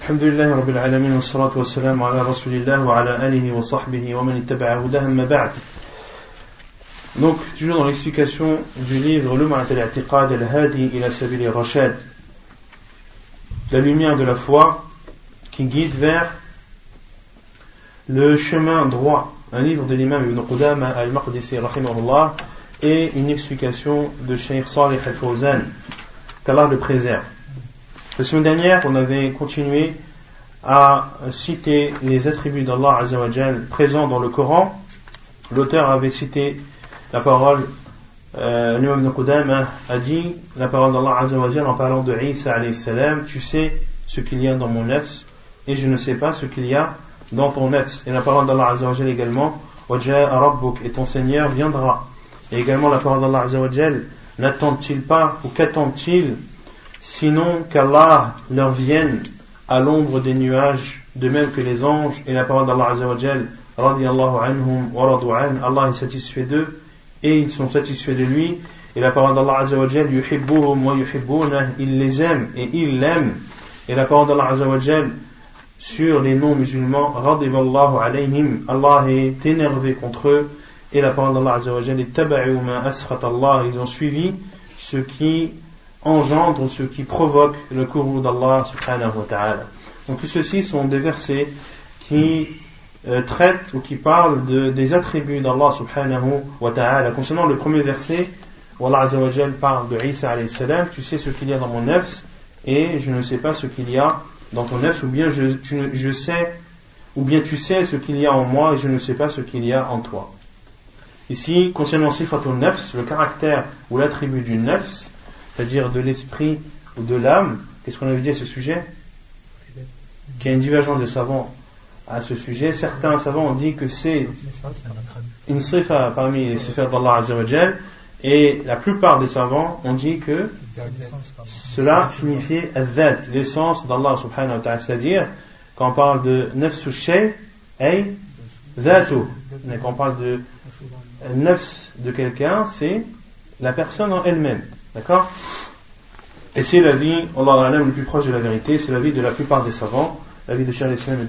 الحمد لله رب العالمين والصلاة والسلام على رسول الله وعلى آله وصحبه ومن اتبع هداه ما بعد Donc, toujours dans l'explication du livre Lumat al-I'tiqad al-Hadi ila Sabili Rashad, la lumière de la foi qui guide vers le chemin droit, un livre de l'imam Ibn Qudama al-Maqdisi rahimahullah et une explication de Sheikh Salih al-Fawzan, qu'Allah le préserve. La semaine dernière, on avait continué à citer les attributs d'Allah Azzawajal présents dans le Coran. L'auteur avait cité la parole, euh, l'imam Qudama a dit la parole d'Allah Azzawajal en parlant de Isa alayhi tu sais ce qu'il y a dans mon nefs et je ne sais pas ce qu'il y a dans ton nefs. Et la parole d'Allah Azzawajal également, et ton Seigneur viendra. Et également la parole d'Allah Azzawajal, n'attend-il pas ou qu'attend-il sinon qu'Allah leur vienne à l'ombre des nuages, de même que les anges, et la parole d'Allah Azzawajal, radiallahu anhum wa an, Allah est satisfait d'eux, et ils sont satisfaits de lui, et la parole d'Allah Azzawajal, wa il les aime et il l'aime, et la parole d'Allah Azzawajal, sur les non-musulmans, alayhim, Allah est énervé contre eux, et la parole d'Allah Azzawajal, Allah, ils ont suivi ce qui engendre ce qui provoque le courroux d'Allah subhanahu wa ta'ala. Donc ceux-ci sont des versets qui euh, traitent ou qui parlent de, des attributs d'Allah subhanahu wa ta'ala. Concernant le premier verset, où Allah parle de Isa alayhi salam, tu sais ce qu'il y a dans mon nefs et je ne sais pas ce qu'il y a dans ton nefs ou bien je, je sais ou bien tu sais ce qu'il y a en moi et je ne sais pas ce qu'il y a en toi. Ici, concernant sifatul nefs, le caractère ou l'attribut du nefs, c'est-à-dire de l'esprit ou de l'âme, qu'est-ce qu'on avait dit à ce sujet? Qu'il y a une divergence de savants à ce sujet. Certains savants ont dit que c'est une sifa parmi les sifas d'Allah Azzawajal, et la plupart des savants ont dit que cela signifiait l'essence d'Allah subhanahu wa ta'ala, c'est-à-dire quand on parle de nafsu shay, ay dhatu. Quand on parle de nafs de quelqu'un, c'est la personne en elle-même. D'accord? Et c'est la vie, Allah le plus proche de la vérité, c'est la vie de la plupart des savants, la vie de Cheikh Islam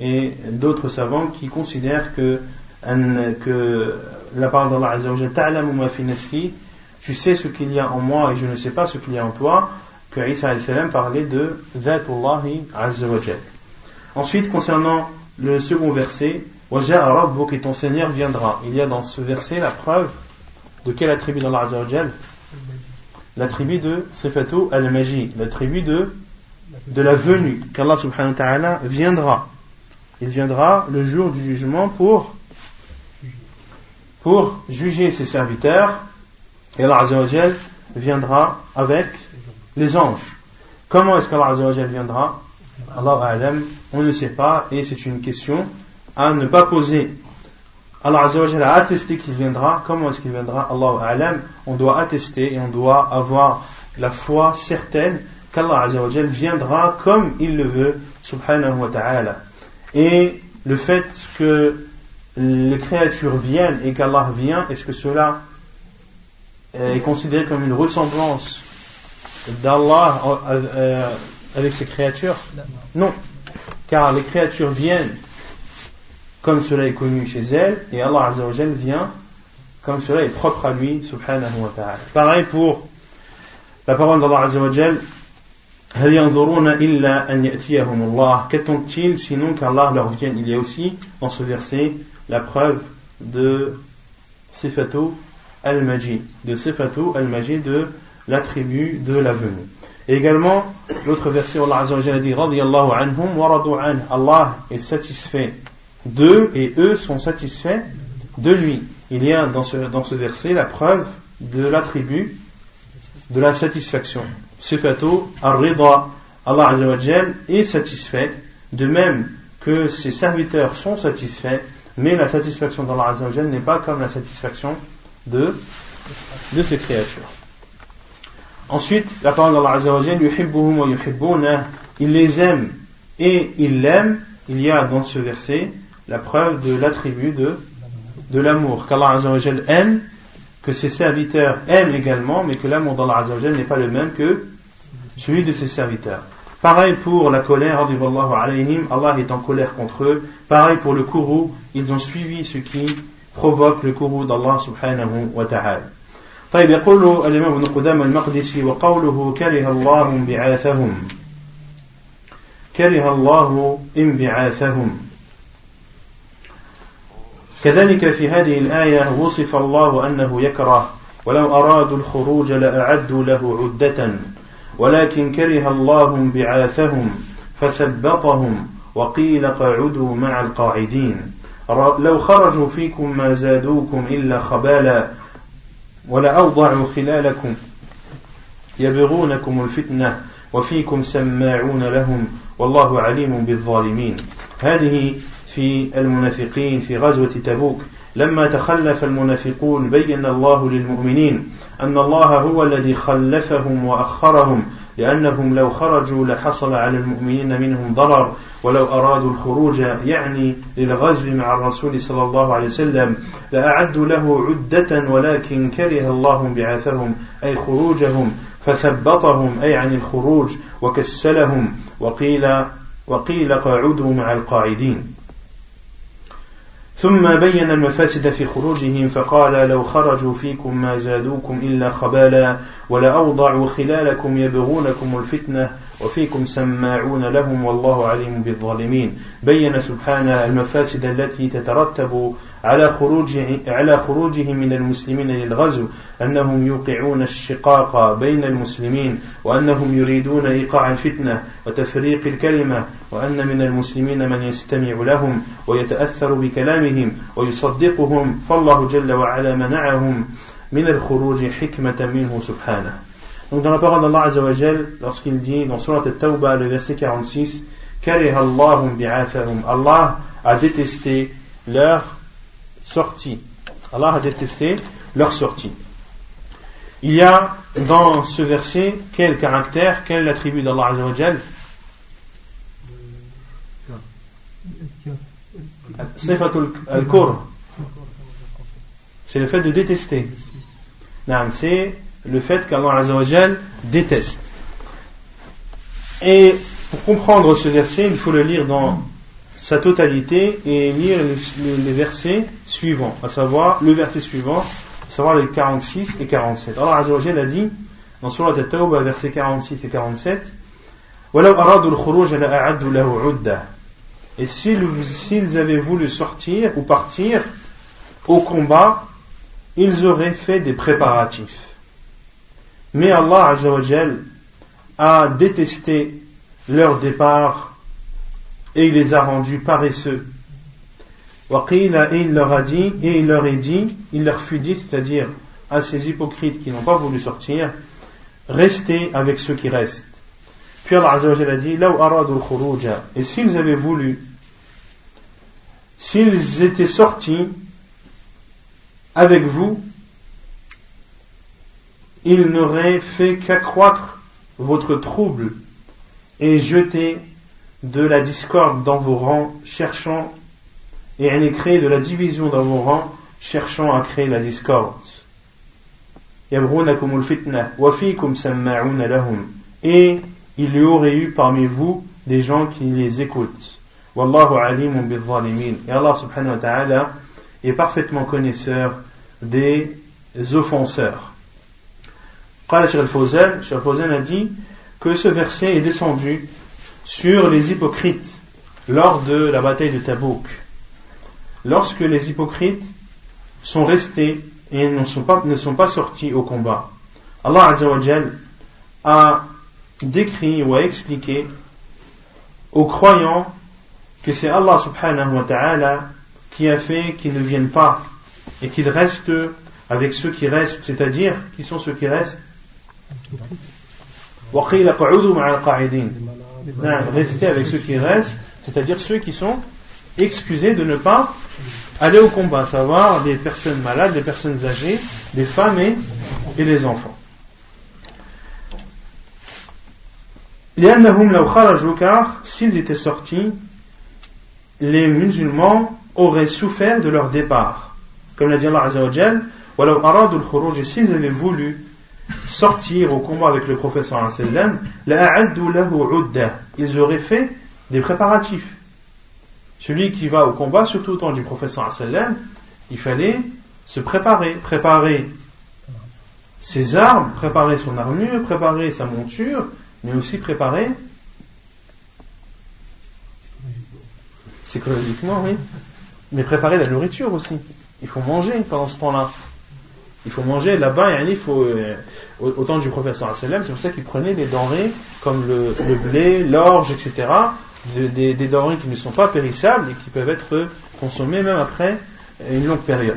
et d'autres savants qui considèrent que, que la parole d'Allah Azzawajal, ta'lamu fi nafsi, tu sais ce qu'il y a en moi et je ne sais pas ce qu'il y a en toi, que Isa salam parlait de Zatullahi Azzawajal. Ensuite, concernant le second verset, Waja'a Rabbuk et ton Seigneur viendra. Il y a dans ce verset la preuve de quel attribut d'Allah Azzawajal la tribu de Sifatu al-Maji, la tribu de, de la venue, qu'Allah subhanahu wa ta'ala viendra. Il viendra le jour du jugement pour, pour juger ses serviteurs, et Allah viendra avec les anges. Comment est-ce qu'Allah viendra? Allah on ne sait pas, et c'est une question à ne pas poser. Allah Azzawajal a attesté qu'il viendra. Comment est-ce qu'il viendra? Allah A'lam. On doit attester et on doit avoir la foi certaine qu'Allah Azzawajal viendra comme il le veut, subhanahu wa ta'ala. Et le fait que les créatures viennent et qu'Allah vient, est-ce que cela est considéré comme une ressemblance d'Allah euh, avec ses créatures? Non. Car les créatures viennent comme cela est connu chez elle, et Allah Azzawajal vient comme cela est propre à lui, subhanahu wa ta'ala. Pareil pour la parole d'Allah Azzawajal, Qu'attendent-ils sinon qu'Allah leur vienne? Il y a aussi dans ce verset la preuve de Sifatu al-Majid, de Sifatu al-Majid, de l'attribut de la venue. Et également, l'autre verset, Allah Azzawajal dit, anhum wa Allah est satisfait d'eux et eux sont satisfaits de lui. Il y a dans ce, dans ce verset la preuve de l'attribut de la satisfaction. Sifatu ar-rida. Allah est satisfait, de même que ses serviteurs sont satisfaits, mais la satisfaction d'Allah n'est pas comme la satisfaction de, de ses créatures. Ensuite, la parole d'Allah il les aime et il l'aime. Il y a dans ce verset la preuve de l'attribut de, de l'amour, qu'Allah aime, que ses serviteurs aiment également, mais que l'amour d'Allah n'est pas le même que celui de ses serviteurs. Pareil pour la colère, alayhim, Allah est en colère contre eux. Pareil pour le courroux, ils ont suivi ce qui provoque le courroux d'Allah subhanahu wa ta'ala. طيب يقول الإمام ابن قدام المقدسي وقوله كره الله انبعاثهم كره الله انبعاثهم كذلك في هذه الآية وصف الله أنه يكره ولو أرادوا الخروج لأعدوا له عدة ولكن كره الله انبعاثهم فثبطهم وقيل قعدوا مع القاعدين. لو خرجوا فيكم ما زادوكم إلا خبالا ولأوضعوا خلالكم يبغونكم الفتنة وفيكم سماعون لهم والله عليم بالظالمين. هذه في المنافقين في غزوة تبوك. لما تخلف المنافقون بين الله للمؤمنين أن الله هو الذي خلفهم وأخرهم لأنهم لو خرجوا لحصل على المؤمنين منهم ضرر ولو أرادوا الخروج يعني للغزو مع الرسول صلى الله عليه وسلم لأعدوا له عدة ولكن كره الله بعثهم أي خروجهم فثبطهم أي عن الخروج وكسلهم وقيل وقيل قاعدوا مع القاعدين. ثم بين المفاسد في خروجهم فقال لو خرجوا فيكم ما زادوكم إلا خبالا ولأوضعوا خلالكم يبغونكم الفتنة وفيكم سماعون لهم والله عليم بالظالمين. بين سبحانه المفاسد التي تترتب على خروج على خروجهم من المسلمين للغزو أنهم يوقعون الشقاق بين المسلمين وأنهم يريدون إيقاع الفتنة وتفريق الكلمة وأن من المسلمين من يستمع لهم ويتأثر بكلامهم ويصدقهم. فالله جل وعلا منعهم من الخروج حكمة منه سبحانه. Donc dans la parole d'Allah Azzawajal, lorsqu'il dit dans Surat al-Tawbah, le verset 46, Allah a détesté leur sortie. Allah a détesté leur sortie. Il y a dans ce verset quel caractère, quel attribut d'Allah Azzawajal. C'est le fait de détester. C'est le fait qu'Allah Azzawajal déteste. Et pour comprendre ce verset, il faut le lire dans sa totalité et lire les, versets suivants, à savoir le verset suivant, à savoir les 46 et 47. Allah Azzawajal a dit dans Surah At-Tawbah, versets 46 et 47, et s'ils avaient voulu sortir ou partir au combat, ils auraient fait des préparatifs. Mais Allah a détesté leur départ et il les a rendus paresseux. Et il leur a dit, et il leur est dit, il leur fut dit, c'est-à-dire à ces hypocrites qui n'ont pas voulu sortir, restez avec ceux qui restent. Puis Allah Azzawajal a dit, et s'ils avaient voulu, s'ils étaient sortis avec vous, il n'aurait fait qu'accroître votre trouble et jeter de la discorde dans vos rangs, cherchant et à créer de la division dans vos rangs, cherchant à créer la discorde. Et il y aurait eu parmi vous des gens qui les écoutent. Et Allah subhanahu wa ta'ala est parfaitement connaisseur des offenseurs. Qala Cheikh al-Fawzan, a dit que ce verset est descendu sur les hypocrites lors de la bataille de Tabouk. Lorsque les hypocrites sont restés et ne sont pas, ne sont pas sortis au combat. Allah Azzawajal a décrit ou a expliqué aux croyants que c'est Allah subhanahu wa ta'ala qui a fait qu'ils ne viennent pas et qu'ils restent avec ceux qui restent, c'est-à-dire qui sont ceux qui restent Restez avec ceux qui restent, c'est-à-dire ceux qui sont excusés de ne pas aller au combat, à savoir les personnes malades, les personnes âgées, les femmes et, les enfants. car s'ils étaient sortis, les musulmans auraient souffert de leur départ. Comme l'a dit Allah Azzawajal, s'ils avaient voulu sortir au combat avec le professeur ils auraient fait des préparatifs. Celui qui va au combat, surtout au temps du professeur il fallait se préparer, préparer ses armes, préparer son armure, préparer sa monture, mais aussi préparer psychologiquement, oui, mais préparer la nourriture aussi. Il faut manger pendant ce temps-là. Il faut manger là-bas, il faut, euh, au, temps du professeur c'est pour ça qu'il prenait des denrées comme le, blé, l'orge, etc., des, denrées qui ne sont pas périssables et qui peuvent être consommées même après une longue période.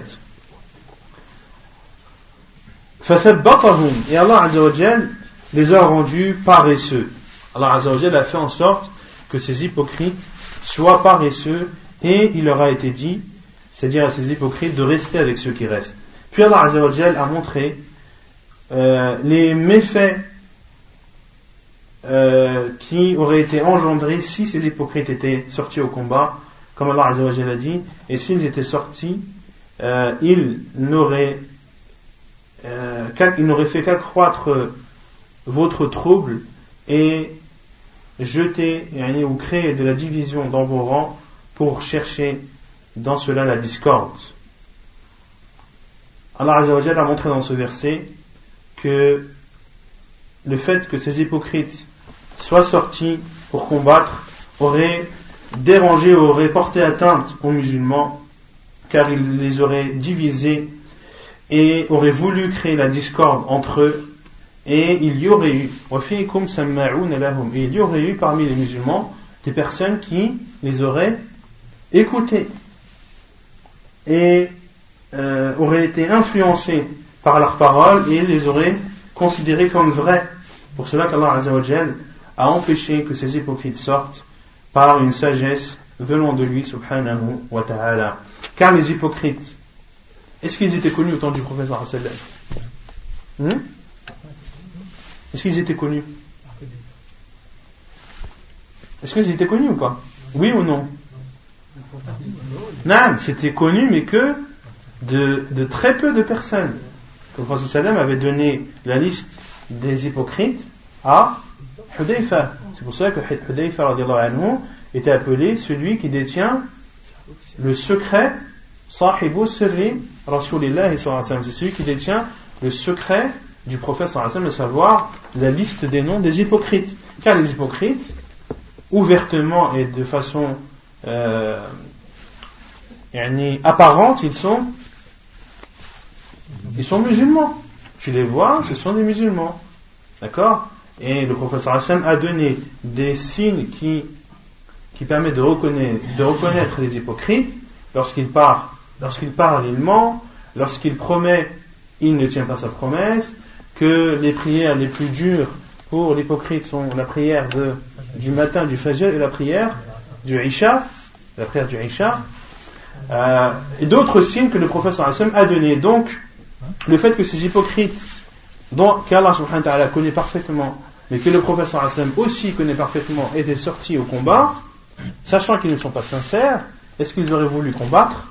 Et Allah Azzawajal les a rendus paresseux. Allah Azzawajal a fait en sorte que ces hypocrites soient paresseux et il leur a été dit, c'est-à-dire à ces hypocrites, de rester avec ceux qui restent. Puis Allah Azzawajal a montré euh, les méfaits euh, qui auraient été engendrés si ces hypocrites étaient sortis au combat, comme Allah a dit, et s'ils étaient sortis, euh, ils n'auraient euh, fait qu'accroître votre trouble et jeter ou créer de la division dans vos rangs pour chercher dans cela la discorde. Allah a montré dans ce verset que le fait que ces hypocrites soient sortis pour combattre aurait dérangé, aurait porté atteinte aux musulmans, car il les aurait divisés et aurait voulu créer la discorde entre eux. Et il y aurait eu et il y aurait eu parmi les musulmans des personnes qui les auraient écoutés et euh, auraient été influencés par leurs paroles et les auraient considérés comme vrais. Pour cela qu'Allah a empêché que ces hypocrites sortent par une sagesse venant de lui subhanahu wa ta'ala. Car les hypocrites est-ce qu'ils étaient connus au temps du professeur hmm? Est-ce qu'ils étaient connus? Est-ce qu'ils étaient connus ou pas? Oui ou non? Non, c'était connu, mais que de, très peu de personnes. Le Sallam avait donné la liste des hypocrites à Hudayfa. C'est pour cela que Hudayfa était appelé celui qui détient le secret Sahibu Sirri Rasulillah c'est celui qui détient le secret du prophète de savoir la liste des noms des hypocrites. Car les hypocrites, ouvertement et de façon euh, apparente, ils sont, ils sont musulmans. Tu les vois, ce sont des musulmans. D'accord? Et le prophète sallallahu a donné des signes qui, qui permettent de reconnaître, les hypocrites lorsqu'ils parlent Lorsqu'il parle, il ment. Lorsqu'il promet, il ne tient pas sa promesse. Que les prières les plus dures pour l'hypocrite sont la prière du matin du Fajr et la prière du Isha. La prière du Isha. Euh, et d'autres signes que le professeur a donné. Donc, le fait que ces hypocrites, dont qu'Allah connaît parfaitement, mais que le professeur aussi connaît parfaitement, étaient sortis au combat, sachant qu'ils ne sont pas sincères, est-ce qu'ils auraient voulu combattre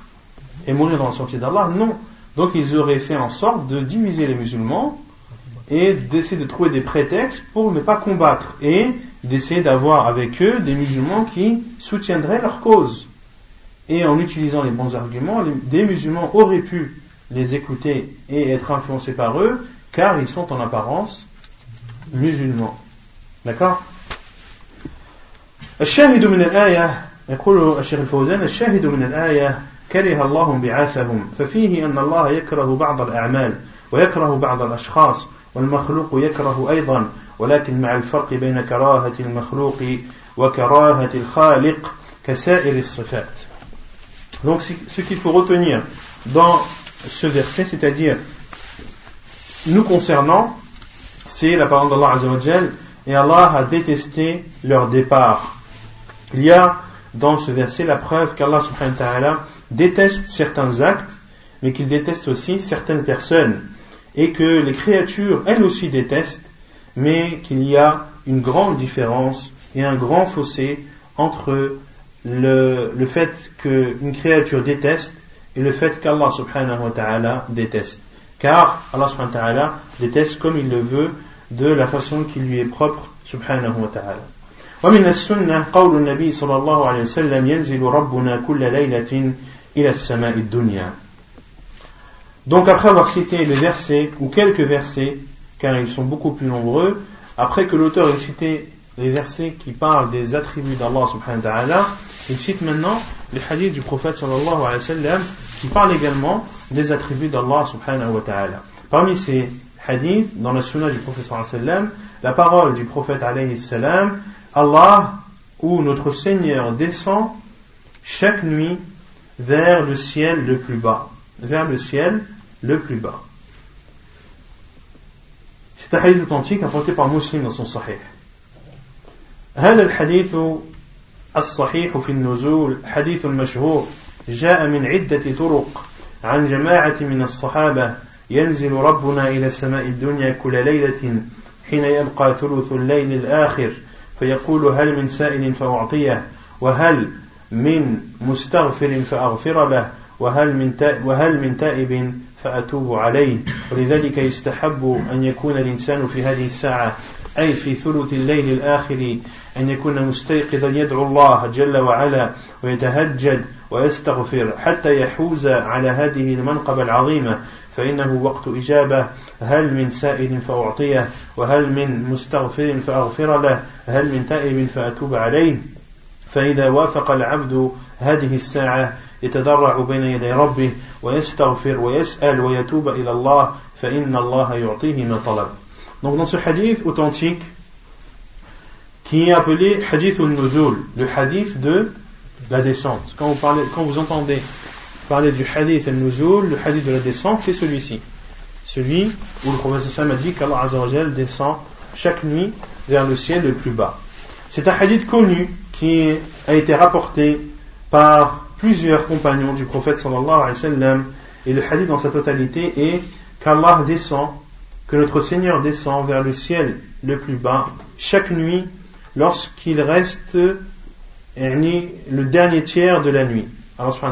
et mourir dans le sentier d'Allah? Non. Donc ils auraient fait en sorte de diviser les musulmans et d'essayer de trouver des prétextes pour ne pas combattre et d'essayer d'avoir avec eux des musulmans qui soutiendraient leur cause. Et en utilisant les bons arguments, des musulmans auraient pu les écouter et être influencés par eux, car ils sont en apparence musulmans. D'accord الشاهد من الآية يقول الشيخ الفوزان الشاهد من الآية كره الله انبعاثهم ففيه أن الله يكره بعض الأعمال ويكره بعض الأشخاص والمخلوق يكره أيضا ولكن مع الفرق بين كراهة المخلوق وكراهة الخالق كسائر الصفات Donc ce qu'il faut retenir dans ce verset, c'est-à-dire nous concernant, c'est la parole d'Allah Azzawajal et Allah a détesté leur départ. Il y a dans ce verset la preuve qu'Allah subhanahu wa ta'ala déteste certains actes, mais qu'il déteste aussi certaines personnes, et que les créatures, elles aussi, détestent, mais qu'il y a une grande différence et un grand fossé entre le, le fait qu'une créature déteste et le fait qu'Allah subhanahu wa ta'ala déteste. car Allah subhanahu wa ta'ala déteste comme il le veut de la façon qui lui est propre subhanahu wa ta'ala ومن السنة قول النبي صلى الله عليه وسلم ينزل ربنا كل ليلة إلى السماء الدنيا Donc après avoir cité les versets, ou quelques versets, car ils sont beaucoup plus nombreux, après que l'auteur ait cité les versets qui parlent des attributs d'Allah subhanahu wa ta'ala, il cite maintenant les hadiths du prophète sallallahu alayhi wa sallam qui parlent également des attributs d'Allah subhanahu wa ta'ala. Parmi ces hadiths, dans la sunna du prophète sallallahu alayhi wa sallam, la parole du prophète alayhi salam, Allah ou notre Seigneur descend chaque nuit vers le ciel le plus bas. Vers le ciel le plus bas. C'est un hadith authentique apporté par Muslim dans son Sahih. هذا الحديث الصحيح في النزول حديث مشهور جاء من عدة طرق عن جماعة من الصحابة ينزل ربنا إلى السماء الدنيا كل ليلة حين يبقى ثلث الليل الآخر فيقول هل من سائل فأعطيه وهل من مستغفر فأغفر له وهل من وهل من تائب فأتوب عليه. ولذلك يستحب أن يكون الإنسان في هذه الساعة أي في ثلث الليل الآخر أن يكون مستيقظا يدعو الله جل وعلا ويتهجد ويستغفر حتى يحوز على هذه المنقبة العظيمة. فإنه وقت إجابة هل من سائل فأعطيه وهل من مستغفر فأغفر له هل من تائب فأتوب عليه. فإذا وافق العبد هذه الساعة يتضرع بين يدي ربه ويستغفر ويسأل ويتوب إلى الله فإن الله يعطيه ما طلب. Donc dans ce hadith authentique qui est appelé hadith al-nuzul, le hadith de la descente. Quand vous, parlez, quand vous entendez parler du hadith al-nuzul, le hadith de la descente, c'est celui-ci. Celui où le prophète a dit qu'Allah Azzawajal descend chaque nuit vers le ciel le plus bas. C'est un hadith connu qui a été rapporté par plusieurs compagnons du prophète sallallahu alayhi wa sallam et le hadith dans sa totalité est qu'Allah descend, que notre Seigneur descend vers le ciel le plus bas chaque nuit lorsqu'il reste le dernier tiers de la nuit.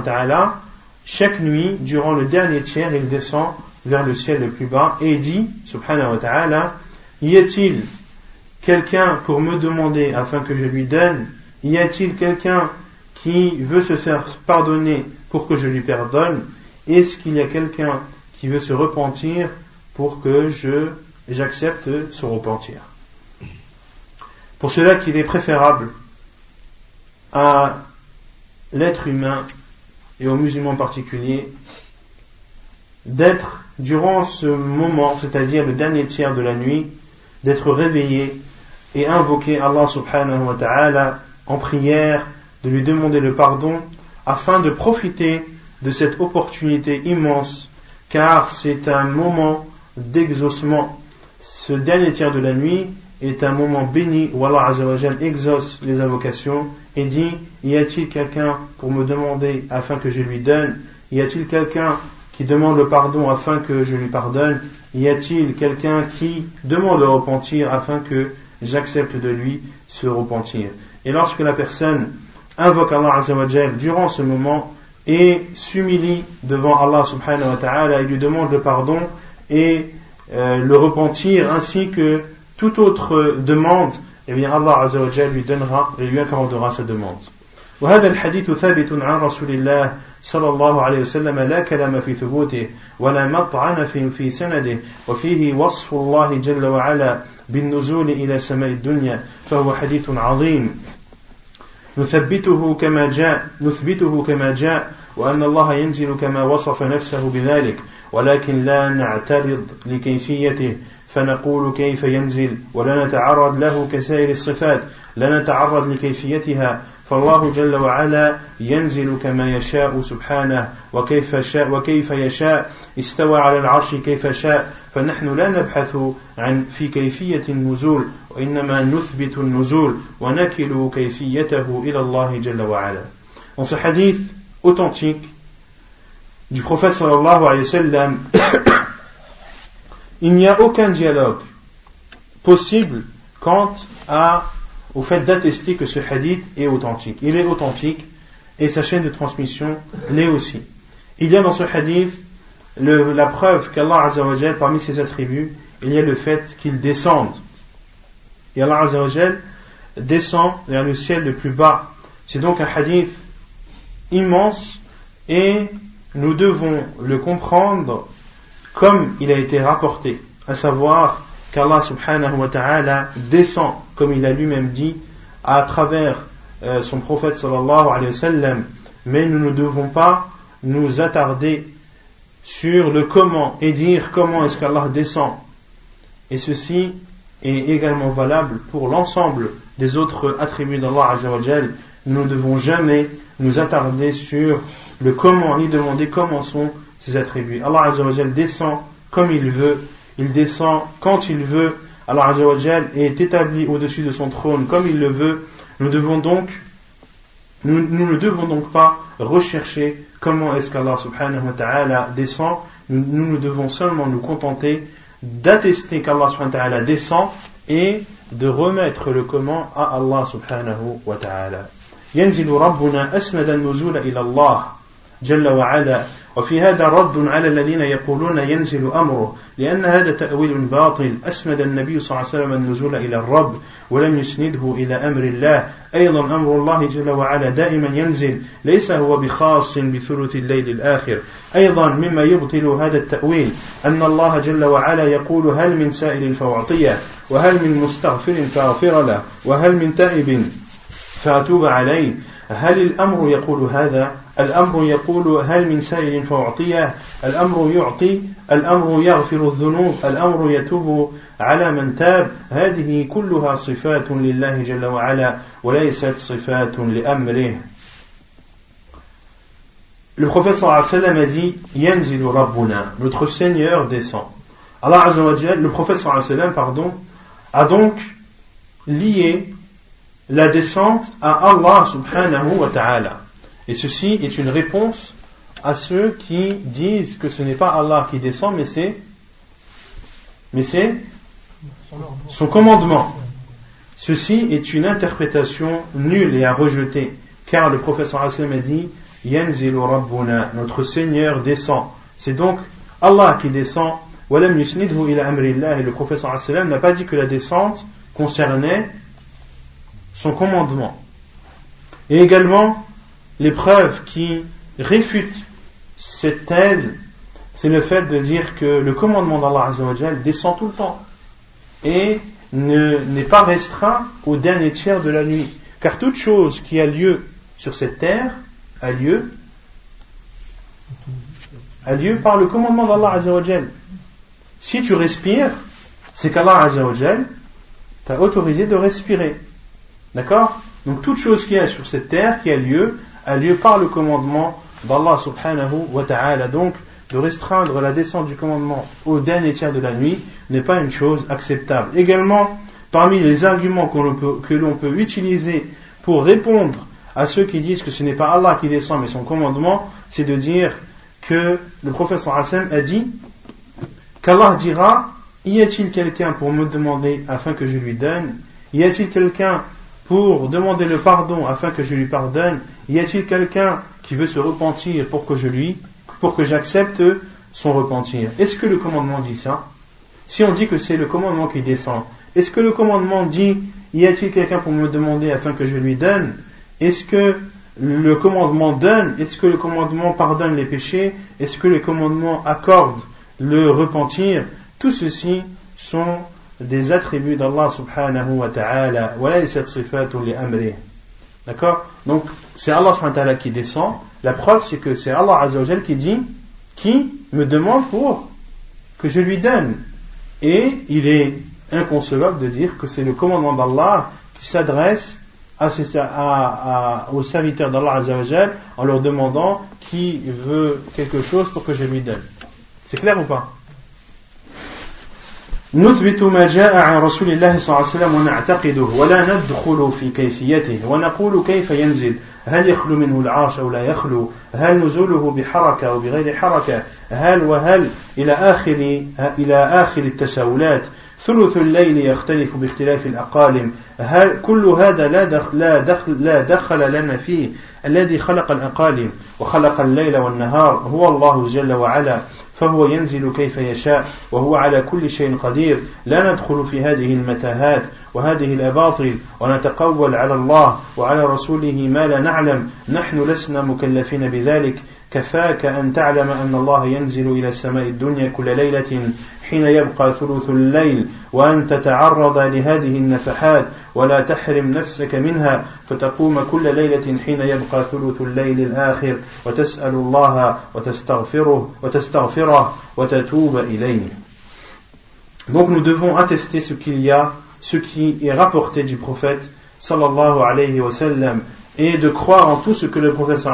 Ta'ala, chaque nuit, durant le dernier tiers, il descend vers le ciel le plus bas et dit, subhanahu wa ta'ala, y a-t-il quelqu'un pour me demander afin que je lui donne? Y a-t-il quelqu'un qui veut se faire pardonner pour que je lui pardonne? Est-ce qu'il y a quelqu'un qui veut se repentir pour que je j'accepte ce repentir. Pour cela qu'il est préférable à l'être humain et aux musulmans en particulier d'être durant ce moment, c'est-à-dire le dernier tiers de la nuit, d'être réveillé et invoquer Allah subhanahu wa ta'ala en prière, de lui demander le pardon, afin de profiter de cette opportunité immense, car c'est un moment d'exaucement. Ce dernier tiers de la nuit est un moment béni où Allah Azzawajal exauce les invocations et dit Y a-t-il quelqu'un pour me demander afin que je lui donne? Y a-t-il quelqu'un qui demande le pardon afin que je lui pardonne? Y a-t-il quelqu'un qui demande le repentir afin que j'accepte de lui ce repentir? Et lorsque la personne invoque Allah Azzawajal durant ce moment et s'humilie devant Allah subhanahu wa ta'ala et lui demande le pardon et euh, le repentir ainsi que toute autre demande, eh bien Allah Azzawajal lui donnera et lui accordera sa demande. وهذا الحديث ثابت عن رسول الله صلى الله عليه وسلم لا كلام في ثبوته ولا مطعن في, في سنده وفيه وصف الله جل وعلا بالنزول إلى سماء الدنيا فهو حديث عظيم نثبته كما جاء نثبته كما جاء وأن الله ينزل كما وصف نفسه بذلك ولكن لا نعترض لكيفيته فنقول كيف ينزل ولا نتعرض له كسائر الصفات لا نتعرض لكيفيتها فالله جل وعلا ينزل كما يشاء سبحانه وكيف شاء وكيف يشاء استوى على العرش كيف شاء فنحن لا نبحث عن في كيفية النزول وإنما نثبت النزول ونكل كيفيته إلى الله جل وعلا. Ce hadith authentique du prophète sallallahu alayhi wa sallam il n'y a aucun dialogue possible quant à, au fait d'attester que ce hadith est authentique. Il est authentique et sa chaîne de transmission l'est aussi. Il y a dans ce hadith la preuve qu'Allah Azzawajal, parmi ses attributs, il y a le fait qu'il descende. Et Allah Azzawajal descend vers le ciel le plus bas. C'est donc un hadith immense et nous devons le comprendre comme il a été rapporté, à savoir qu'Allah subhanahu wa ta'ala descend, comme il a lui-même dit, à travers euh, son prophète sallallahu alayhi wa mais nous ne devons pas nous attarder sur le comment et dire comment est-ce qu'Allah descend. Et ceci est également valable pour l'ensemble des autres attributs d'Allah. Nous ne devons jamais nous attarder sur le comment ni demander comment sont ses attributs. Allah Azzawajal descend comme il veut, il descend quand il veut. Allah Azzawajal est établi au-dessus de son trône comme il le veut. Nous devons donc nous, ne devons donc pas rechercher comment est-ce qu'Allah subhanahu wa ta'ala descend. Nous, nous, devons seulement nous contenter d'attester qu'Allah subhanahu wa ta'ala descend et de remettre le comment à Allah subhanahu wa ta'ala. ينزل ربنا أسند النزول إلى الله جل وعلا. وفي هذا رد على الذين يقولون ينزل أمره لأن هذا تأويل باطل. أسند النبي صلى الله عليه وسلم النزول إلى الرب ولم يسنده إلى أمر الله. أيضا أمر الله جل وعلا دائما ينزل ليس هو بخاص بثلث الليل الآخر. أيضا مما يبطل هذا التأويل أن الله جل وعلا يقول هل من سائل فأعطيه وهل من مستغفر فأغفر له وهل من تائب فأتوب عليه هل الأمر يقول هذا الأمر يقول هل من سائل فأعطيه الأمر يعطي الأمر يغفر الذنوب الأمر يتوب على من تاب هذه كلها صفات لله جل وعلا وليست صفات لأمره Le prophète sallallahu alayhi wa sallam a dit Yanzilu Rabbuna, notre Seigneur descend. Allah azza wa le prophète sallallahu alayhi wa sallam, pardon, a donc lié la descente à Allah subhanahu wa ta'ala. Et ceci est une réponse à ceux qui disent que ce n'est pas Allah qui descend, mais c'est mais c'est son commandement. Ceci est une interprétation nulle et à rejeter, car le professeur Hassan a dit Yanzilu Rabbuna, notre Seigneur descend. C'est donc Allah qui descend. Et le professeur Hassan n'a pas dit que la descente concernait son commandement. Et également, l'épreuve qui réfute cette thèse, c'est le fait de dire que le commandement d'Allah descend tout le temps et n'est pas restreint au dernier tiers de la nuit. Car toute chose qui a lieu sur cette terre a lieu, a lieu par le commandement d'Allah Si tu respires, c'est qu'Allah t'a autorisé de respirer. D'accord? Donc toute chose qui est sur cette terre, qui a lieu, a lieu par le commandement d'Allah subhanahu wa ta'ala. Donc, de restreindre la descente du commandement au dernier tiers de la nuit n'est pas une chose acceptable. Également, parmi les arguments que l'on peut, utiliser pour répondre à ceux qui disent que ce n'est pas Allah qui descend mais son commandement, c'est de dire que le professeur Hassan a dit qu'Allah dira Y a-t-il quelqu'un pour me demander afin que je lui donne? Y a-t-il quelqu'un pour demander le pardon afin que je lui pardonne Y a-t-il quelqu'un qui veut se repentir pour que je lui, pour que j'accepte son repentir? Est-ce que le commandement dit ça? Si on dit que c'est le commandement qui descend, est-ce que le commandement dit Y a-t-il quelqu'un pour me demander afin que je lui donne? Est-ce que le commandement donne? Est-ce que le commandement pardonne les péchés? Est-ce que le commandement accorde le repentir? Tout ceci sont des attributs d'Allah subhanahu wa ta'ala. D'accord? Donc, c'est Allah subhanahu qui descend. La preuve, c'est que c'est Allah azawajal qui dit qui me demande pour que je lui donne. Et il est inconcevable de dire que c'est le commandement d'Allah qui s'adresse aux serviteurs d'Allah azawajal en leur demandant qui veut quelque chose pour que je lui donne. C'est clair ou pas? نثبت ما جاء عن رسول الله صلى الله عليه وسلم ونعتقده ولا ندخل في كيفيته ونقول كيف ينزل؟ هل يخلو منه العرش أو لا يخلو؟ هل نزوله بحركة أو بغير حركة؟ هل وهل؟ إلى آخر إلى آخر التساؤلات. ثلث الليل يختلف باختلاف الأقالم هل كل هذا لا دخل, لا دخل, لا دخل لنا فيه؟ الذي خلق الأقاليم وخلق الليل والنهار هو الله جل وعلا. فهو ينزل كيف يشاء وهو على كل شيء قدير. لا ندخل في هذه المتاهات وهذه الأباطل ونتقول على الله وعلى رسوله ما لا نعلم. نحن لسنا مكلفين بذلك. كفاك أن تعلم أن الله ينزل إلى السماء الدنيا كل ليلة حين يبقى ثلث الليل وأن تتعرض لهذه النفحات ولا تحرم نفسك منها فتقوم كل ليلة حين يبقى ثلث الليل الآخر وتسأل الله وتستغفره وتستغفره وتتوب إليه. Donc nous devons attester ce qu'il y a, ce qui est rapporté du prophète sallallahu alayhi wa sallam et de croire en tout ce que le prophète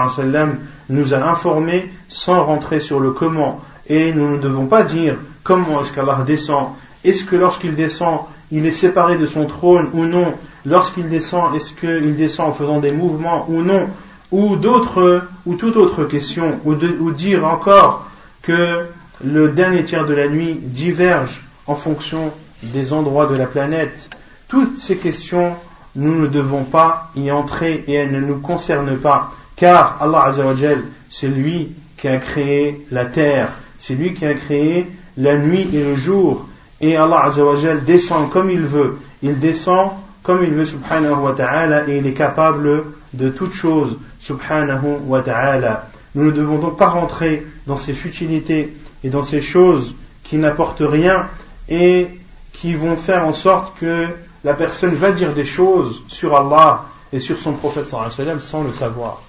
nous a informé sans rentrer sur le comment. Et nous ne devons pas dire comment est-ce descend. Est-ce que lorsqu'il descend, il est séparé de son trône ou non? Lorsqu'il descend, est-ce qu'il descend en faisant des mouvements ou non? Ou d'autres, ou toute autre question, ou dire encore que le dernier tiers de la nuit diverge en fonction des endroits de la planète. Toutes ces questions, nous ne devons pas y entrer et elles ne nous concernent pas. Car Allah Azzawajal, c'est lui qui a créé la terre, c'est lui qui a créé la nuit et le jour. Et Allah Azzawajal descend comme il veut. Il descend comme il veut, subhanahu wa ta'ala, et il est capable de toutes choses, subhanahu wa ta'ala. Nous ne devons donc pas rentrer dans ces futilités et dans ces choses qui n'apportent rien et qui vont faire en sorte que la personne va dire des choses sur Allah et sur son prophète sans le savoir.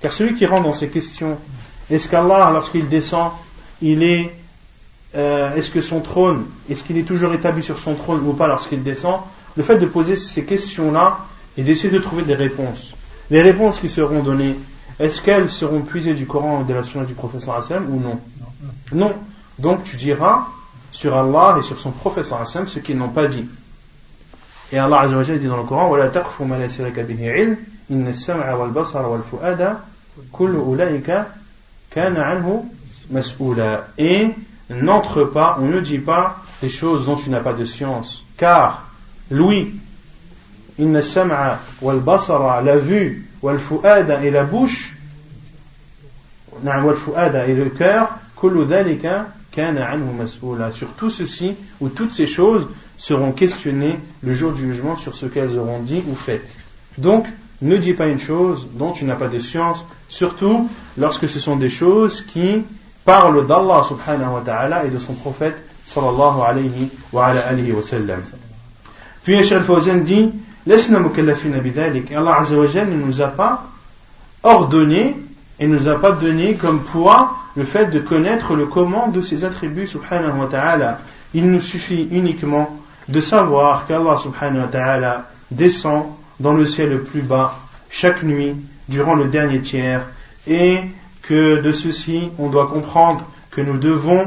Car celui qui rentre dans ces questions, est-ce qu'Allah, lorsqu'il descend, il est, euh, est-ce que son trône, est-ce qu'il est toujours établi sur son trône ou pas lorsqu'il descend? Le fait de poser ces questions-là et d'essayer de trouver des réponses. Les réponses qui seront données, est-ce qu'elles seront puisées du Coran ou de la Sunna du professeur Hassan ou non? Non. Donc tu diras sur Allah et sur son professeur Hassan ce qu'ils n'ont pas dit. Et Allah dit dans le Coran, وَلَا تَقْفُ مَا لَيْسَ لَكَ بِهِ عِلْمٍ إِنَّ السَّمْعَ وَالْبَصَرَ وَالْفُؤَادَ et n'entre pas, on ne dit pas des choses dont tu n'as pas de science. Car l'ouïe, inna sam'a wal basara, la vue, wal fu'ada et la bouche, wal fu'ada et le cœur, kullu dhalika kana anhu mas'oula. Sur tout ceci, ou toutes ces choses seront questionnées le jour du jugement sur ce qu'elles auront dit ou fait. Donc, ne dis pas une chose dont tu n'as pas de science, surtout lorsque ce sont des choses qui parlent d'Allah subhanahu wa ta'ala et de son prophète sallallahu alayhi wa ala alihi wa sallam. Puis Cheikh Fawzan dit bidalik. Allah ne nous a pas ordonné et nous a pas donné comme poids le fait de connaître le comment de ses attributs subhanahu wa ta'ala. Il nous suffit uniquement de savoir qu'Allah subhanahu wa ta'ala descend dans le ciel le plus bas chaque nuit durant le dernier tiers et que de ceci on doit comprendre que nous devons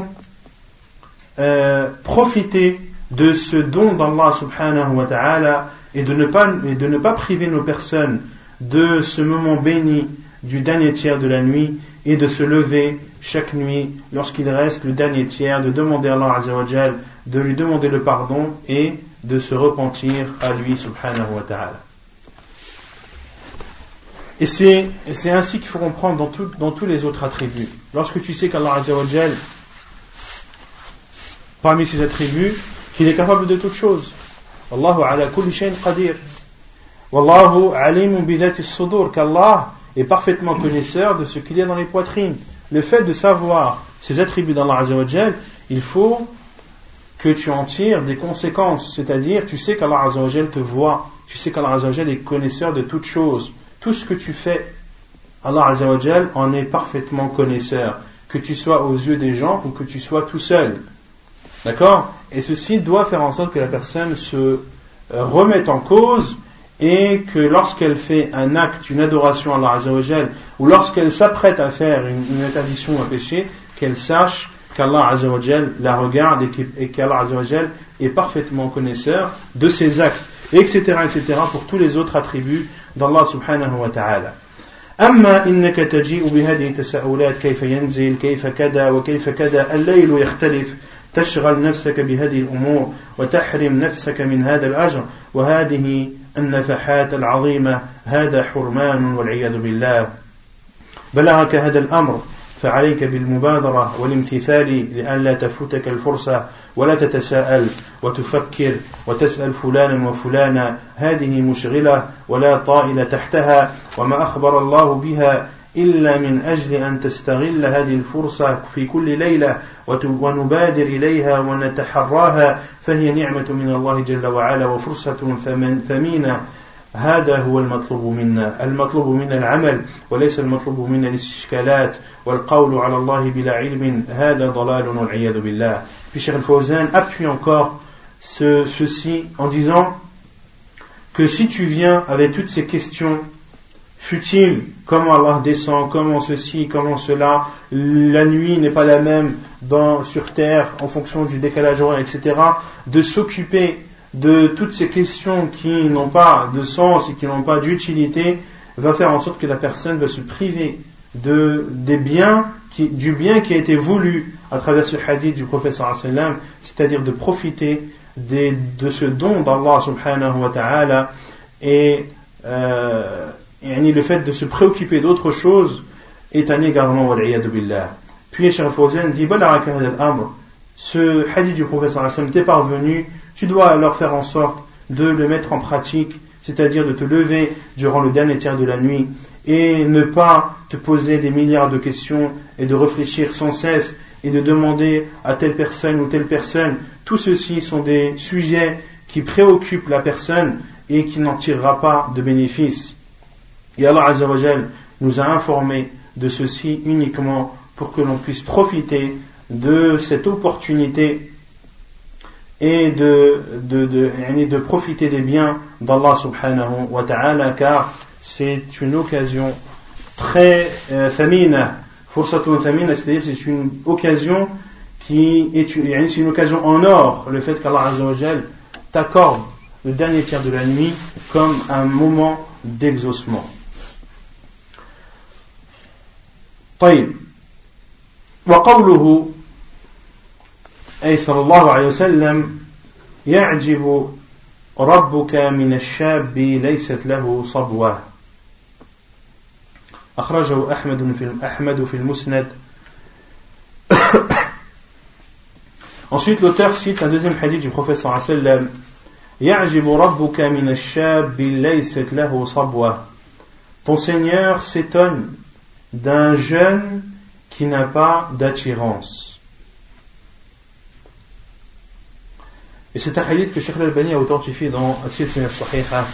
euh, profiter de ce don d'Allah subhanahu wa ta'ala et de ne pas et de ne pas priver nos personnes de ce moment béni du dernier tiers de la nuit et de se lever chaque nuit lorsqu'il reste le dernier tiers, de demander à Allah de lui demander le pardon et de se repentir à lui subhanahu wa ta'ala. Et c'est, ainsi qu'il faut comprendre dans, dans tous les autres attributs. Lorsque tu sais qu'Allah Azzawajal, parmi ses attributs, qu'il est capable de toutes choses. Allahu ala kulli shayin qadir. Wallahu alimun bidati sudur. Qu'Allah est parfaitement connaisseur de ce qu'il y a dans les poitrines. Le fait de savoir ces attributs d'Allah il faut que tu en tires des conséquences. C'est-à-dire, tu sais qu'Allah te voit. Tu sais qu'Allah est connaisseur de toutes choses tout ce que tu fais, Allah en est parfaitement connaisseur, que tu sois aux yeux des gens ou que tu sois tout seul. D'accord? Et ceci doit faire en sorte que la personne se euh, remette en cause et que lorsqu'elle fait un acte, une adoration à Allah Azzawajal, ou lorsqu'elle s'apprête à faire une, interdiction ou un péché, qu'elle sache qu'Allah Azzawajal la regarde et qu'Allah Azzawajal est parfaitement connaisseur de ses actes, etc., etc., pour tous les autres attributs d'Allah subhanahu wa ta'ala. أما إنك تجيء بهذه التساؤلات كيف ينزل كيف كذا وكيف كذا الليل يختلف تشغل نفسك بهذه الأمور وتحرم نفسك من هذا الأجر وهذه النفحات العظيمة هذا حرمان والعياذ بالله. بلغك هذا الأمر فعليك بالمبادرة والامتثال لئلا تفوتك الفرصة ولا تتساءل وتفكر وتسأل فلانا وفلانا هذه مشغلة ولا طائل تحتها وما أخبر الله بها إلا من أجل أن تستغل هذه الفرصة في كل ليلة ونبادر إليها ونتحراها فهي نعمة من الله جل وعلا وفرصة ثمينة. هذا هو المطلوب منا. المطلوب منا العمل وليس المطلوب منا الاستشكالات والقول على الله بلا علم. هذا ضلال والعياذ بالله. Puis Cheikh Al-Fawzan appuie encore ce, ceci en disant que si tu viens avec toutes ces questions futiles, comment Allah descend, comment ceci, comment cela, la nuit n'est pas la même sur terre en fonction du décalage horaire, etc., de s'occuper de toutes ces questions qui n'ont pas de sens et qui n'ont pas d'utilité va faire en sorte que la personne va se priver de, des biens qui, du bien qui a été voulu à travers ce hadith du professeur c'est-à-dire de profiter de ce don d'Allah subhanahu wa ta'ala et, euh, le fait de se préoccuper d'autre chose est un égarement billah. Puis Cheikh Fawzan dit ce hadith du professeur t'est parvenu tu dois alors faire en sorte de le mettre en pratique, c'est-à-dire de te lever durant le dernier tiers de la nuit et ne pas te poser des milliards de questions et de réfléchir sans cesse et de demander à telle personne ou telle personne. Tout ceci sont des sujets qui préoccupent la personne et qui n'en tirera pas de bénéfice. Et Allah Azzawajal nous a informé de ceci uniquement pour que l'on puisse profiter de cette opportunité et de, de, de, de profiter des biens d'Allah subhanahu wa ta'ala car c'est une occasion très euh, fursatun famine, c'est-à-dire c'est une occasion qui est une, une occasion en or, le fait qu'Allah t'accorde le dernier tiers de la nuit comme un moment d'exaucement. طيب. وقوله أي صلى الله عليه وسلم يعجب ربك من الشاب ليست له صبوة. أخرجه أحمد في أحمد في المسند. Ensuite, l'auteur cite un deuxième hadith du prophète alayhi wa sallam يعجب ربك من الشاب ليست له صبوة. Ton Seigneur s'étonne d'un jeune qui n'a pas d'attirance. Et c'est un hadith que Sheikh al-Albani a authentifié dans As-Silsila Sahiha.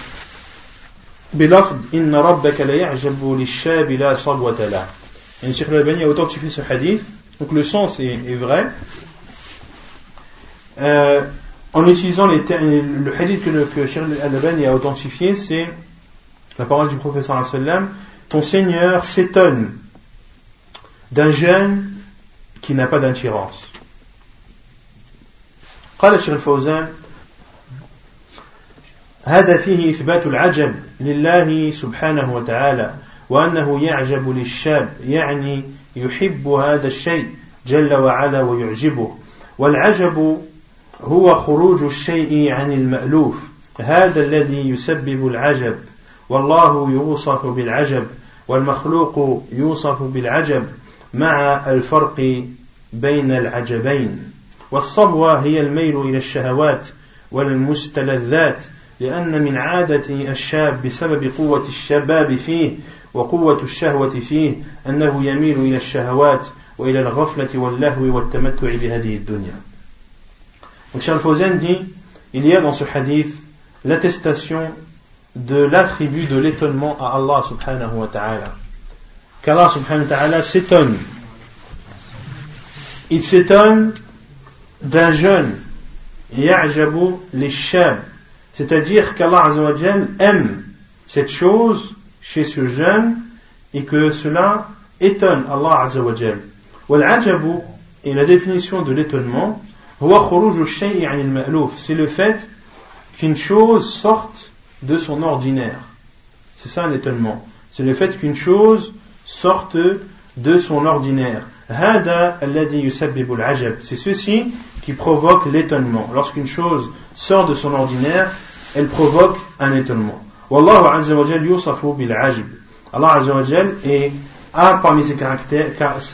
بلفظ إن ربك لا يعجب للشاب لا صبوة له. Et Sheikh al-Albani a authentifié ce hadith. Donc le sens est, est vrai. Euh, en utilisant les le hadith que, le, que Sheikh al-Albani a authentifié, c'est la parole du professeur sallam Ton Seigneur s'étonne d'un jeune qui n'a pas d'attirance. قال الشيخ الفوزان هذا فيه إثبات العجب لله سبحانه وتعالى وأنه يعجب للشاب يعني يحب هذا الشيء جل وعلا ويعجبه والعجب هو خروج الشيء عن المألوف هذا الذي يسبب العجب والله يوصف بالعجب والمخلوق يوصف بالعجب مع الفرق بين العجبين والصبوة هي الميل إلى الشهوات والمستلذات لأن من عادة الشاب بسبب قوة الشباب فيه وقوة الشهوة فيه أنه يميل إلى الشهوات وإلى الغفلة واللهو والتمتع بهذه الدنيا. Donc Charles Fawzan dit, il y a dans ce hadith l'attestation de l'attribut de l'étonnement à Allah subhanahu wa ta'ala. Qu'Allah subhanahu wa ta'ala s'étonne. Il s'étonne d'un jeune, ya'jabu les shab, c'est-à-dire qu'Allah aime cette chose chez ce jeune et que cela étonne Allah azawajal. Wal-ajabu et la définition de l'étonnement, c'est le fait qu'une chose sorte de son ordinaire. C'est ça un étonnement. C'est le fait qu'une chose sorte de son ordinaire. C'est ceci qui provoque l'étonnement. Lorsqu'une chose sort de son ordinaire, elle provoque un étonnement. Allah Azza a parmi ses caractères,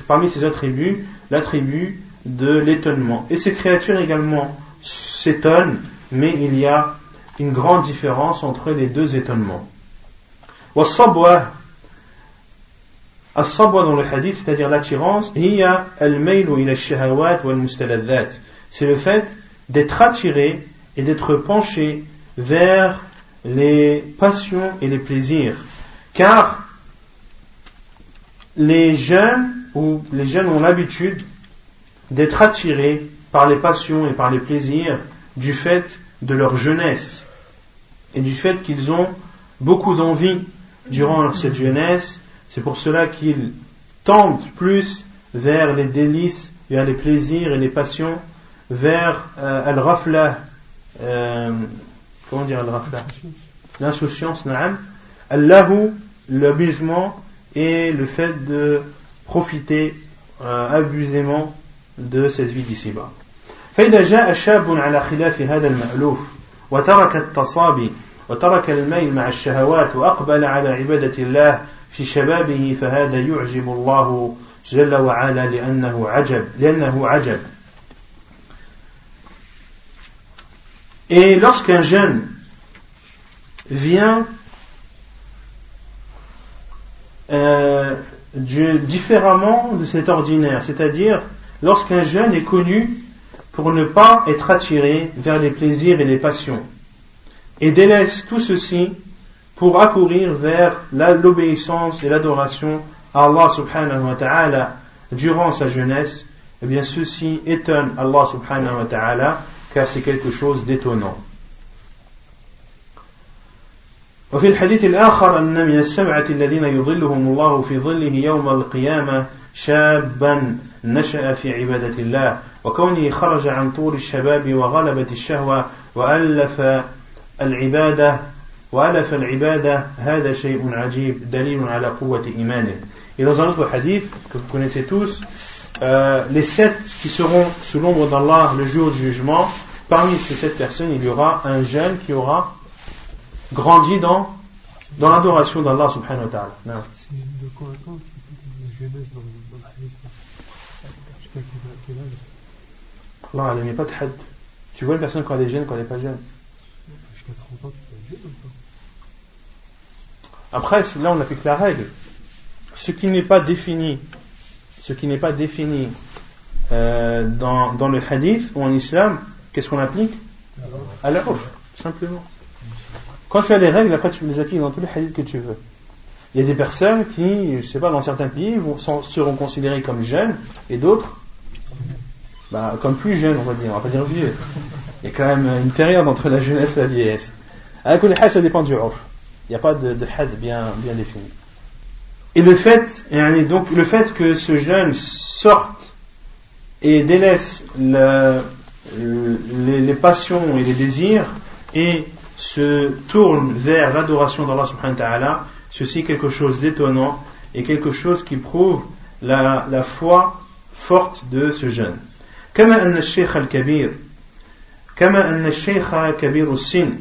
parmi ses attributs, l'attribut de l'étonnement. Et ces créatures également s'étonnent, mais il y a une grande différence entre les deux étonnements. والصبوة الصبوة dans le hadith, c'est-à-dire l'attirance, هي الميل إلى الشهوات والمستلذات. C'est le fait d'être attiré et d'être penché vers les passions et les plaisirs. Car les jeunes ou les jeunes ont l'habitude d'être attirés par les passions et par les plaisirs du fait de leur jeunesse et du fait qu'ils ont beaucoup d'envie durant cette jeunesse. C'est pour cela qu'ils tendent plus vers les délices, vers les plaisirs et les passions, vers euh, al-rafla, euh, comment dire al-rafla L'insouciance, na'am. Allahu, l'amusement et le fait de profiter euh, abusément de cette vie d'ici-bas. فإذا جاء شاب على خلاف هذا المألوف وترك التصابي وترك الميل مع الشهوات وأقبل على عبادة الله في شبابه فهذا يعجب الله جل وعلا لأنه عجب لأنه عجب Et lorsqu'un jeune vient euh, différemment de cet ordinaire, c'est-à-dire lorsqu'un jeune est connu pour ne pas être attiré vers les plaisirs et les passions, et délaisse tout ceci pour accourir vers l'obéissance et l'adoration à Allah subhanahu wa ta'ala durant sa jeunesse, eh bien ceci étonne Allah subhanahu wa ta'ala car c'est quelque chose d'étonnant. وفي الحديث الآخر أن من السبعة الذين يظلهم الله في ظله يوم القيامة شابا نشأ في عبادة الله وكونه خرج عن طور الشباب وغلبة الشهوة وألف العبادة وألف العبادة هذا شيء عجيب دليل على قوة إيمانه Et dans un autre hadith que vous connaissez tous, euh, les sept qui seront sous l'ombre d'Allah le jour du jugement, parmi ces sept personnes, il y aura un jeune qui aura grandi dans, dans l'adoration d'Allah subhanahu wa ta'ala. C'est de quand à quand qui jeunesse dans, dans le hadith Jusqu'à quel âge Allah, elle n'est pas de had. Tu vois une personne quand elle est jeune, quand elle n'est pas jeune Jusqu'à 30 ans, tu peux être jeune Après, là, on applique la règle. Ce qui n'est pas défini, ce qui n'est pas défini euh, dans, dans le hadith ou en islam, qu'est-ce qu'on applique? À la simplement. Quand tu as les règles, après tu les appliques dans tous les hadiths que tu veux. Il y a des personnes qui, je sais pas, dans certains pays, seront considérées comme jeunes et d'autres bah, comme plus jeunes, on va dire, on va pas dire vieux Il y a quand même une période entre la jeunesse et la vieillesse. Avec le had, ça dépend du off. Il n'y a pas de, de had bien, bien défini. Et le fait, et donc, le fait que ce jeune sorte et délaisse le, les, les passions et les désirs et se tourne vers l'adoration d'Allah subhanahu wa ta'ala, ceci est quelque chose d'étonnant et quelque chose qui prouve la, la foi forte de ce jeune. كما أن الشيخ الكبير كما أن الشيخ كبير السن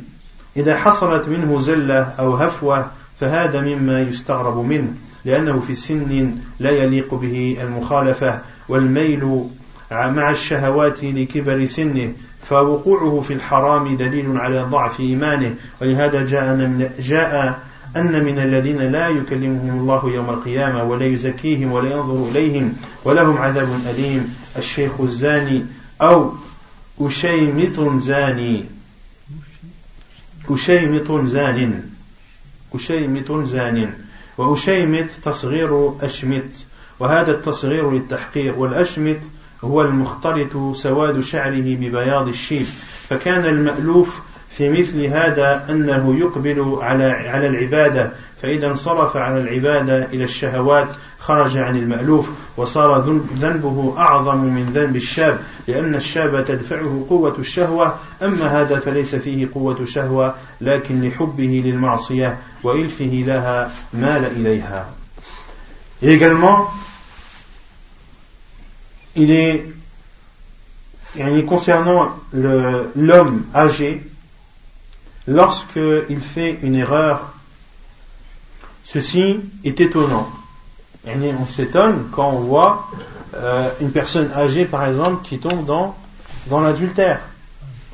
إذا حصلت منه زلة أو هفوة فهذا مما يستغرب منه لأنه في سن لا يليق به المخالفة والميل مع الشهوات لكبر سنه فوقوعه في الحرام دليل على ضعف إيمانه. ولهذا جاء جاء أن من الذين لا يكلمهم الله يوم القيامة ولا يزكيهم ولا ينظر إليهم ولهم عذاب أليم الشيخ الزاني أو أشيمط زاني. أشيمط زان. أشيمط زان. وأشيمط تصغير أشمت وهذا التصغير للتحقير والأشمت هو المختلط سواد شعره ببياض الشيب. فكان المألوف في مثل هذا أنه يقبل على على العبادة فإذا انصرف على العبادة إلى الشهوات خرج عن المألوف وصار ذنبه أعظم من ذنب الشاب لأن الشاب تدفعه قوة الشهوة أما هذا فليس فيه قوة شهوة لكن لحبه للمعصية وإلفه لها مال إليها. Et également, il est, concernant l'homme âgé, lorsqu'il fait une erreur, ceci est étonnant. on s'étonne quand on voit euh, une personne âgée, par exemple, qui tombe dans, l'adultère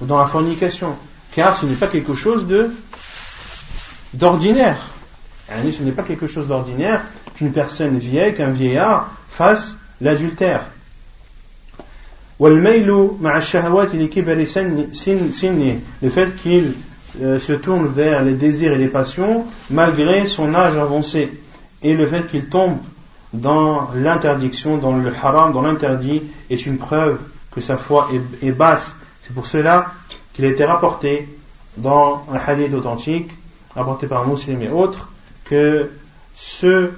ou dans la fornication. Car ce n'est pas quelque chose de d'ordinaire. Ce n'est pas quelque chose d'ordinaire qu'une personne vieille, qu'un vieillard fasse l'adultère. Le fait qu'il euh, se tourne vers les désirs et les passions malgré son âge avancé et le fait qu'il tombe dans l'interdiction, dans le haram, dans l'interdit est une preuve que sa foi est, est basse. C'est pour cela qu'il a été rapporté dans un hadith authentique, rapporté par un musulman et autres, que ceux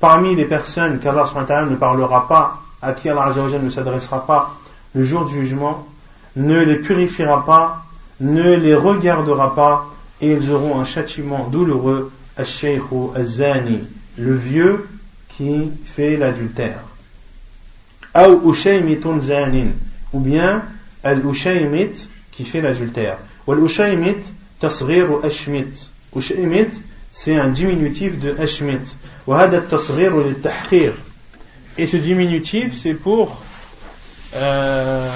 parmi les personnes qu'Allah ne parlera pas, à qui Allah ne s'adressera pas le jour du jugement, ne les purifiera pas, ne les regardera pas et ils auront un châtiment douloureux, al-shaykhu le vieux qui fait l'adultère. Ou bien al-ushaymit qui fait l'adultère. Ou al-ushaymit tasghir ashmit. Ushaymit, c'est un diminutif de ashmit. Wa hada tasghir lil-tahqir. Et ce diminutif, c'est pour euh,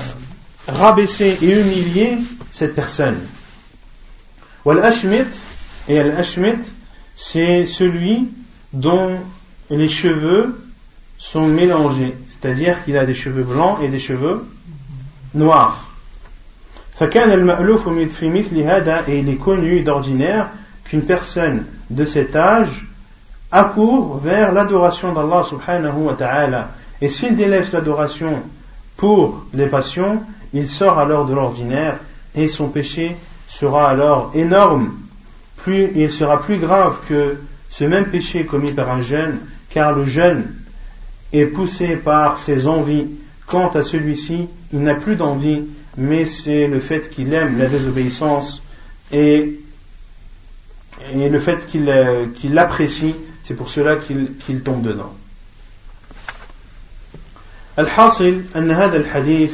rabaisser et humilier cette personne. Wal-Ashmit, et Al-Ashmit, c'est celui dont les cheveux sont mélangés, c'est-à-dire qu'il a des cheveux blancs et des cheveux noirs. Et il est connu d'ordinaire qu'une personne de cet âge accourt vers l'adoration d'Allah subhanahu wa ta'ala. Et s'il délaisse l'adoration pour les passions, il sort alors de l'ordinaire et son péché sera alors énorme plus, il sera plus grave que ce même péché commis par un jeune car le jeune est poussé par ses envies. Quant à celui-ci, il n'a plus d'envie, mais c'est le fait qu'il aime la désobéissance et, et le fait qu'il euh, l'apprécie, c'est pour cela qu'il tombe dedans. الحاصل أن هذا الحديث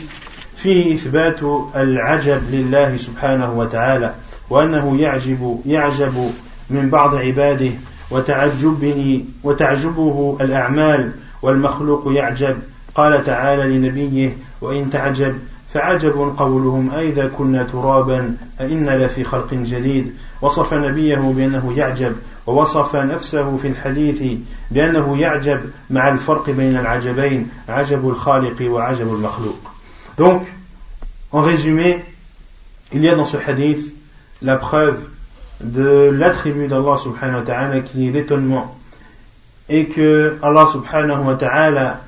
فيه إثبات العجب لله سبحانه وتعالى وأنه يعجب يعجب من بعض عباده وتعجبه وتعجبه الأعمال والمخلوق يعجب. قال تعالى لنبيه وإن تعجب فعجب قولهم أئذا كنا ترابا أئنا لفي خلق جديد. وصف نبيه بأنه يعجب ووصف نفسه في الحديث بأنه يعجب مع الفرق بين العجبين عجب الخالق وعجب المخلوق. Donc, en résumé, il y a dans ce hadith la preuve de l'attribut d'Allah subhanahu wa ta'ala qui est l'étonnement. Et que Allah subhanahu wa ta'ala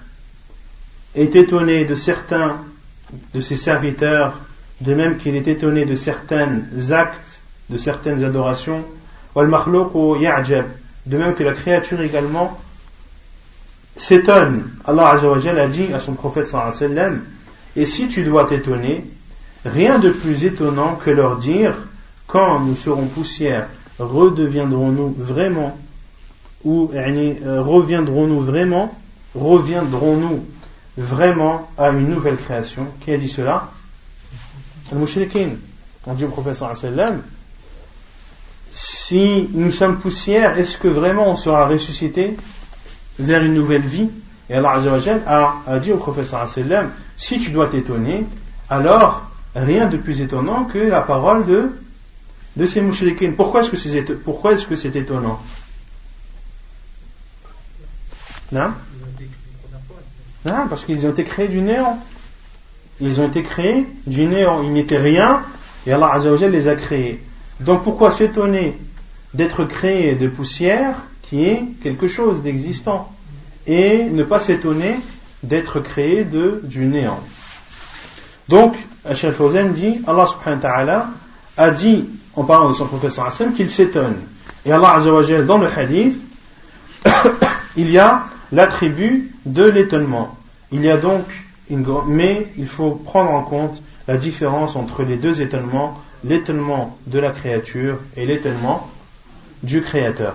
est étonné de certains de ses serviteurs de même qu'il est étonné de certains actes de certaines adorations. De même que la créature également s'étonne. Allah a dit à son prophète sallallahu et si tu dois t'étonner rien de plus étonnant que leur dire quand nous serons poussière, redeviendrons-nous vraiment ou euh, reviendrons-nous vraiment reviendrons-nous vraiment à une nouvelle création. Qui a dit cela? Al-Mushrikin. On dit au professeur si nous sommes poussière, est-ce que vraiment on sera ressuscité vers une nouvelle vie? Et Allah a, a dit au professeur sallam si tu dois t'étonner, alors rien de plus étonnant que la parole de de ces mouchriquins. Pourquoi est-ce que c'est pourquoi est-ce que c'est étonnant? Non, non parce qu'ils ont été créés du néant. Ils ont été créés du néant. Ils n'étaient rien et Allah Azzawajal les a créés. Donc pourquoi s'étonner d'être créé de poussière qui est quelque chose d'existant? Et ne pas s'étonner d'être créé de, du néant. Donc, Hachal Fawzan dit, Allah subhanahu wa ta'ala a dit en parlant de son professeur Hassan qu'il s'étonne. Et Allah dans le hadith, il y a l'attribut de l'étonnement. Il y a donc une mais il faut prendre en compte la différence entre les deux étonnements, l'étonnement de la créature et l'étonnement du créateur.